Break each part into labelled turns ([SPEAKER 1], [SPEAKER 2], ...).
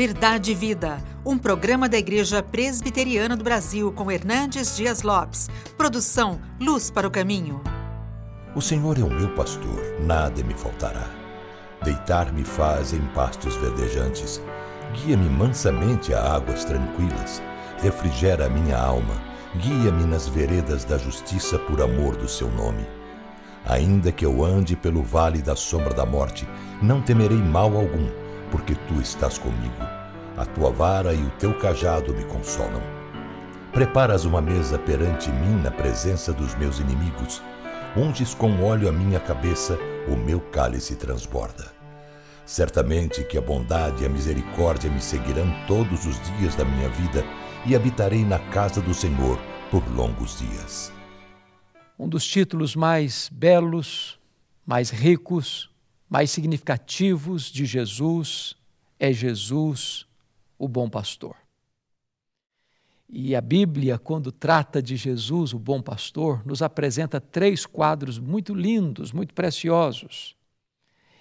[SPEAKER 1] Verdade e Vida, um programa da Igreja Presbiteriana do Brasil com Hernandes Dias Lopes. Produção Luz para o Caminho.
[SPEAKER 2] O Senhor é o meu pastor, nada me faltará. Deitar-me faz em pastos verdejantes. Guia-me mansamente a águas tranquilas. Refrigera a minha alma. Guia-me nas veredas da justiça por amor do seu nome. Ainda que eu ande pelo vale da sombra da morte, não temerei mal algum porque tu estás comigo. A tua vara e o teu cajado me consolam. Preparas uma mesa perante mim na presença dos meus inimigos. Unges com óleo a minha cabeça, o meu cálice transborda. Certamente que a bondade e a misericórdia me seguirão todos os dias da minha vida e habitarei na casa do Senhor por longos dias.
[SPEAKER 3] Um dos títulos mais belos, mais ricos, mais significativos de Jesus é Jesus, o bom pastor. E a Bíblia, quando trata de Jesus, o bom pastor, nos apresenta três quadros muito lindos, muito preciosos.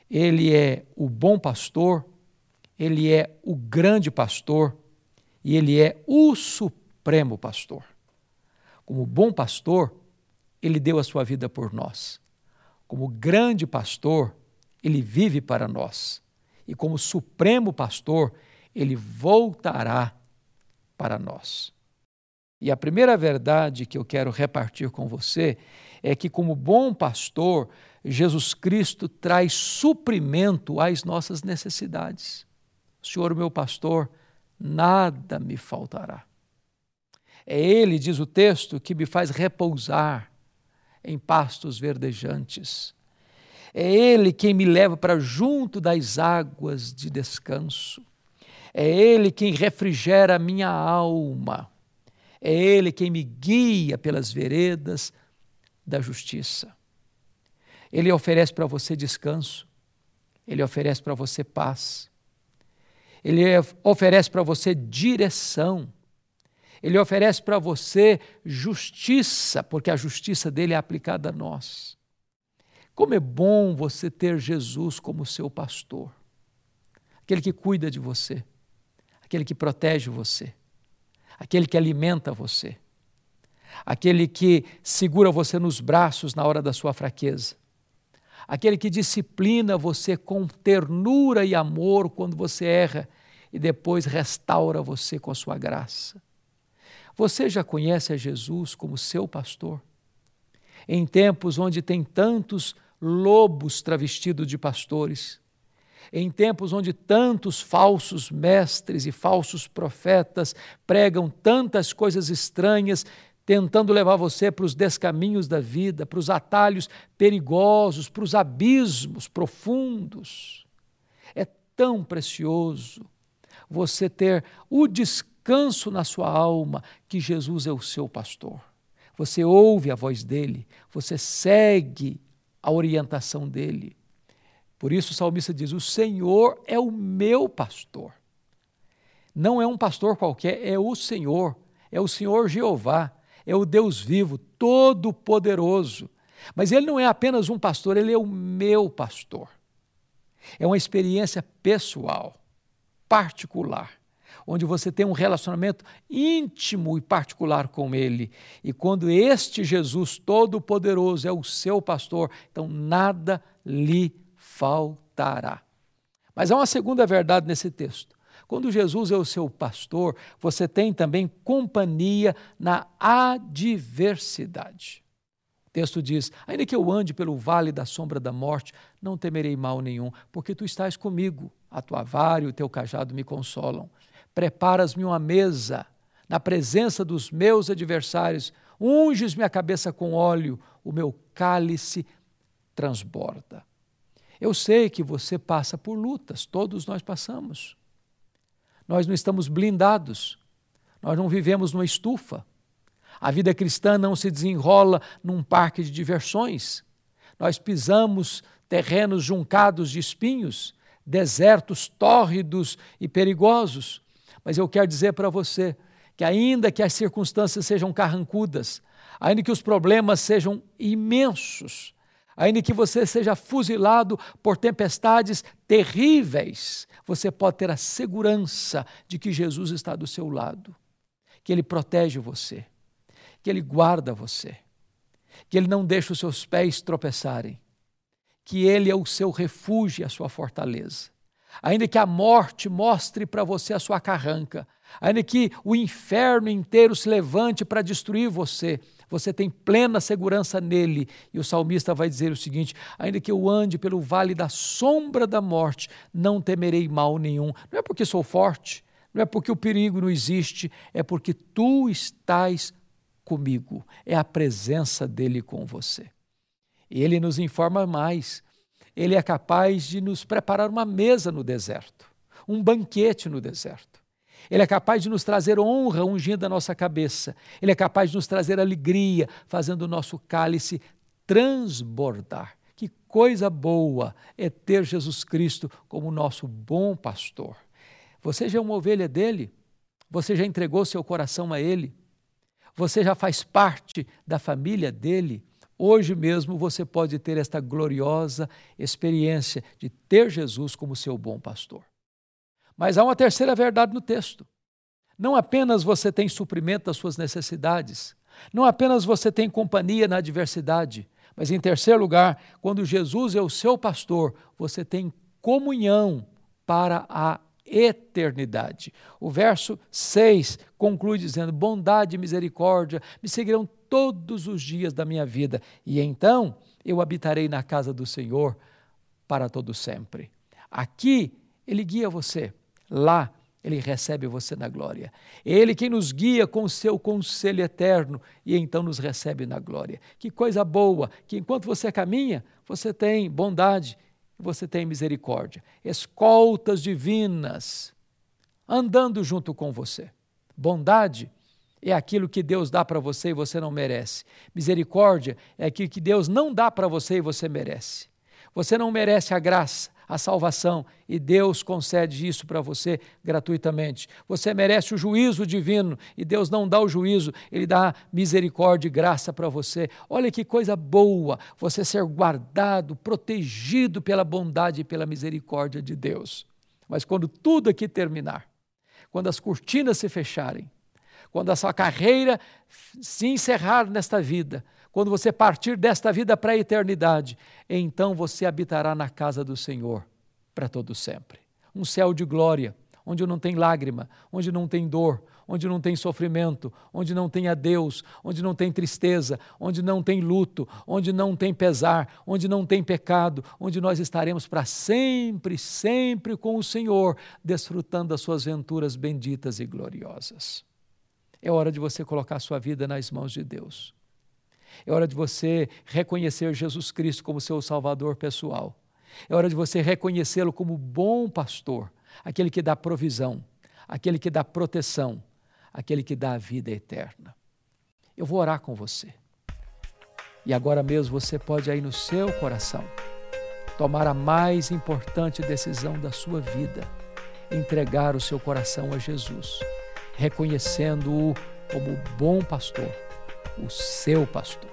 [SPEAKER 3] Ele é o bom pastor, ele é o grande pastor e ele é o supremo pastor. Como bom pastor, ele deu a sua vida por nós. Como grande pastor, ele vive para nós. E como supremo pastor, ele voltará para nós. E a primeira verdade que eu quero repartir com você é que, como bom pastor, Jesus Cristo traz suprimento às nossas necessidades. Senhor, meu pastor, nada me faltará. É Ele, diz o texto, que me faz repousar em pastos verdejantes. É Ele quem me leva para junto das águas de descanso. É Ele quem refrigera a minha alma. É Ele quem me guia pelas veredas da justiça. Ele oferece para você descanso. Ele oferece para você paz. Ele oferece para você direção. Ele oferece para você justiça, porque a justiça dele é aplicada a nós. Como é bom você ter Jesus como seu pastor, aquele que cuida de você, aquele que protege você, aquele que alimenta você, aquele que segura você nos braços na hora da sua fraqueza, aquele que disciplina você com ternura e amor quando você erra e depois restaura você com a sua graça. Você já conhece a Jesus como seu pastor? Em tempos onde tem tantos lobos travestidos de pastores. Em tempos onde tantos falsos mestres e falsos profetas pregam tantas coisas estranhas, tentando levar você para os descaminhos da vida, para os atalhos perigosos, para os abismos profundos. É tão precioso você ter o descanso na sua alma que Jesus é o seu pastor. Você ouve a voz dele, você segue a orientação dele. Por isso o salmista diz: O Senhor é o meu pastor. Não é um pastor qualquer, é o Senhor, é o Senhor Jeová, é o Deus vivo, todo-poderoso. Mas ele não é apenas um pastor, ele é o meu pastor. É uma experiência pessoal, particular onde você tem um relacionamento íntimo e particular com Ele. E quando este Jesus Todo-Poderoso é o seu pastor, então nada lhe faltará. Mas há uma segunda verdade nesse texto. Quando Jesus é o seu pastor, você tem também companhia na adversidade. O texto diz: Ainda que eu ande pelo vale da sombra da morte, não temerei mal nenhum, porque tu estás comigo, a tua vara e o teu cajado me consolam. Preparas-me uma mesa na presença dos meus adversários, unges-me a cabeça com óleo, o meu cálice transborda. Eu sei que você passa por lutas, todos nós passamos. Nós não estamos blindados, nós não vivemos numa estufa. A vida cristã não se desenrola num parque de diversões. Nós pisamos terrenos juncados de espinhos, desertos tórridos e perigosos. Mas eu quero dizer para você que, ainda que as circunstâncias sejam carrancudas, ainda que os problemas sejam imensos, ainda que você seja fuzilado por tempestades terríveis, você pode ter a segurança de que Jesus está do seu lado, que Ele protege você, que Ele guarda você, que Ele não deixa os seus pés tropeçarem, que Ele é o seu refúgio e a sua fortaleza. Ainda que a morte mostre para você a sua carranca, ainda que o inferno inteiro se levante para destruir você, você tem plena segurança nele. E o salmista vai dizer o seguinte: ainda que eu ande pelo vale da sombra da morte, não temerei mal nenhum. Não é porque sou forte, não é porque o perigo não existe, é porque tu estás comigo. É a presença dele com você. E ele nos informa mais. Ele é capaz de nos preparar uma mesa no deserto, um banquete no deserto. Ele é capaz de nos trazer honra ungindo a nossa cabeça. Ele é capaz de nos trazer alegria, fazendo o nosso cálice transbordar. Que coisa boa é ter Jesus Cristo como nosso bom pastor. Você já é uma ovelha dele? Você já entregou seu coração a ele? Você já faz parte da família dele? Hoje mesmo você pode ter esta gloriosa experiência de ter Jesus como seu bom pastor. Mas há uma terceira verdade no texto. Não apenas você tem suprimento das suas necessidades, não apenas você tem companhia na adversidade, mas em terceiro lugar, quando Jesus é o seu pastor, você tem comunhão para a eternidade. O verso 6 conclui dizendo: Bondade e misericórdia me seguirão todos os dias da minha vida, e então eu habitarei na casa do Senhor para todo sempre. Aqui ele guia você Lá ele recebe você na glória. Ele quem nos guia com o seu conselho eterno e então nos recebe na glória. Que coisa boa, que enquanto você caminha, você tem bondade, você tem misericórdia, escoltas divinas andando junto com você. Bondade é aquilo que Deus dá para você e você não merece. Misericórdia é aquilo que Deus não dá para você e você merece. Você não merece a graça, a salvação e Deus concede isso para você gratuitamente. Você merece o juízo divino e Deus não dá o juízo, Ele dá misericórdia e graça para você. Olha que coisa boa você ser guardado, protegido pela bondade e pela misericórdia de Deus. Mas quando tudo aqui terminar, quando as cortinas se fecharem, quando a sua carreira se encerrar nesta vida, quando você partir desta vida para a eternidade, então você habitará na casa do Senhor para todo sempre. Um céu de glória, onde não tem lágrima, onde não tem dor, onde não tem sofrimento, onde não tem adeus, onde não tem tristeza, onde não tem luto, onde não tem pesar, onde não tem pecado, onde nós estaremos para sempre, sempre com o Senhor, desfrutando das suas venturas benditas e gloriosas. É hora de você colocar a sua vida nas mãos de Deus. É hora de você reconhecer Jesus Cristo como seu Salvador pessoal. É hora de você reconhecê-lo como bom pastor, aquele que dá provisão, aquele que dá proteção, aquele que dá a vida eterna. Eu vou orar com você. E agora mesmo você pode aí no seu coração tomar a mais importante decisão da sua vida, entregar o seu coração a Jesus, reconhecendo-o como bom pastor o seu pastor.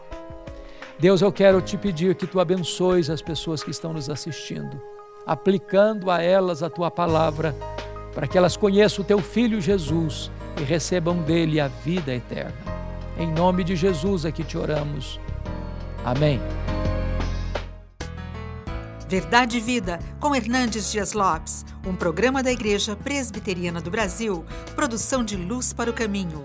[SPEAKER 3] Deus, eu quero te pedir que tu abençoes as pessoas que estão nos assistindo, aplicando a elas a tua palavra, para que elas conheçam o teu filho Jesus e recebam dele a vida eterna. Em nome de Jesus é que te oramos. Amém.
[SPEAKER 1] Verdade e Vida, com Hernandes Dias Lopes, um programa da Igreja Presbiteriana do Brasil, produção de Luz para o Caminho.